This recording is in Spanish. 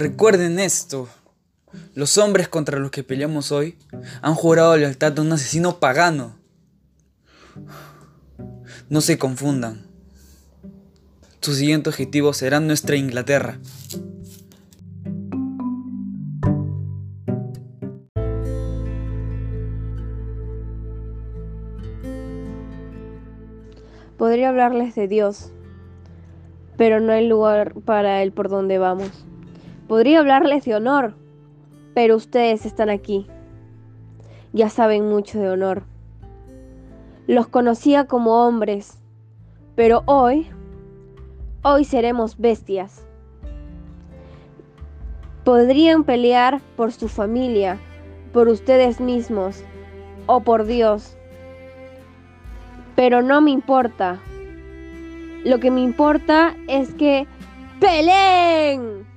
Recuerden esto. Los hombres contra los que peleamos hoy han jurado lealtad a un asesino pagano. No se confundan. Su siguiente objetivo será nuestra Inglaterra. Podría hablarles de Dios, pero no hay lugar para Él por donde vamos. Podría hablarles de honor, pero ustedes están aquí. Ya saben mucho de honor. Los conocía como hombres, pero hoy, hoy seremos bestias. Podrían pelear por su familia, por ustedes mismos o por Dios pero no me importa. Lo que me importa es que peleen.